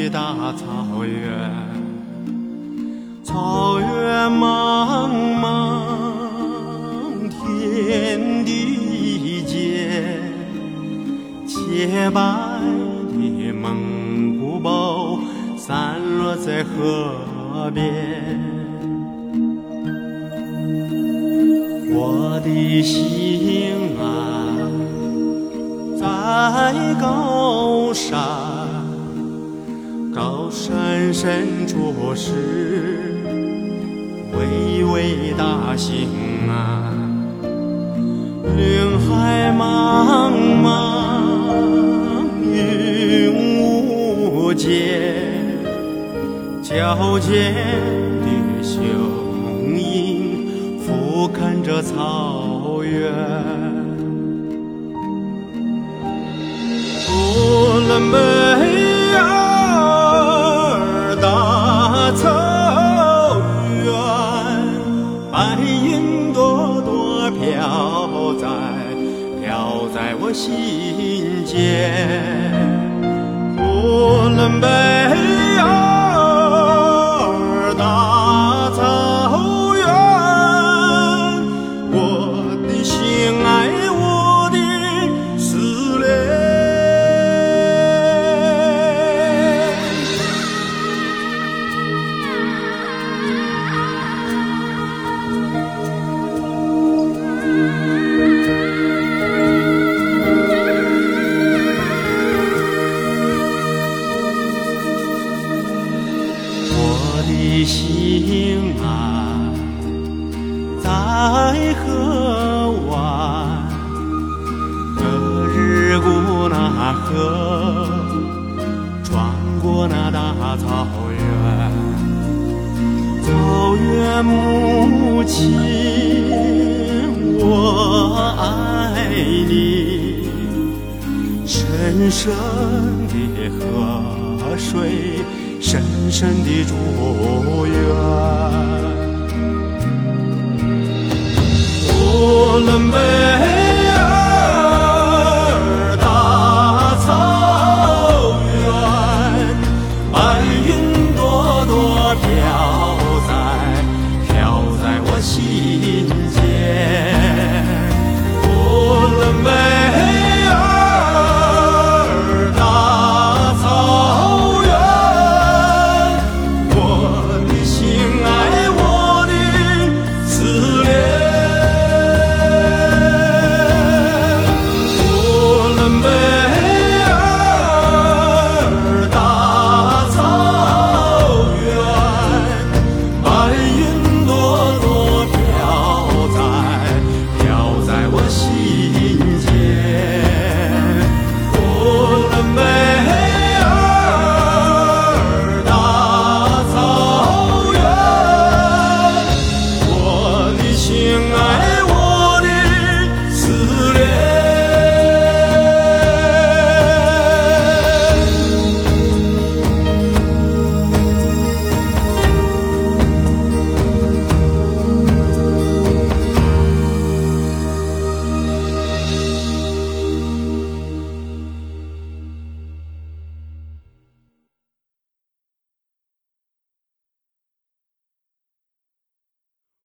的大草原，草原茫茫，天地间，洁白的蒙古包。散落在河边，我的心啊，在高山，山深处是巍巍大兴啊，林海茫茫，云无间。矫健的雄鹰俯瞰着草原，心间，乌伦贝。我的心啊，在河湾，隔日过那河，穿过那大草原，草原母亲，我爱你，深深的河水。深深的祝愿，乌伦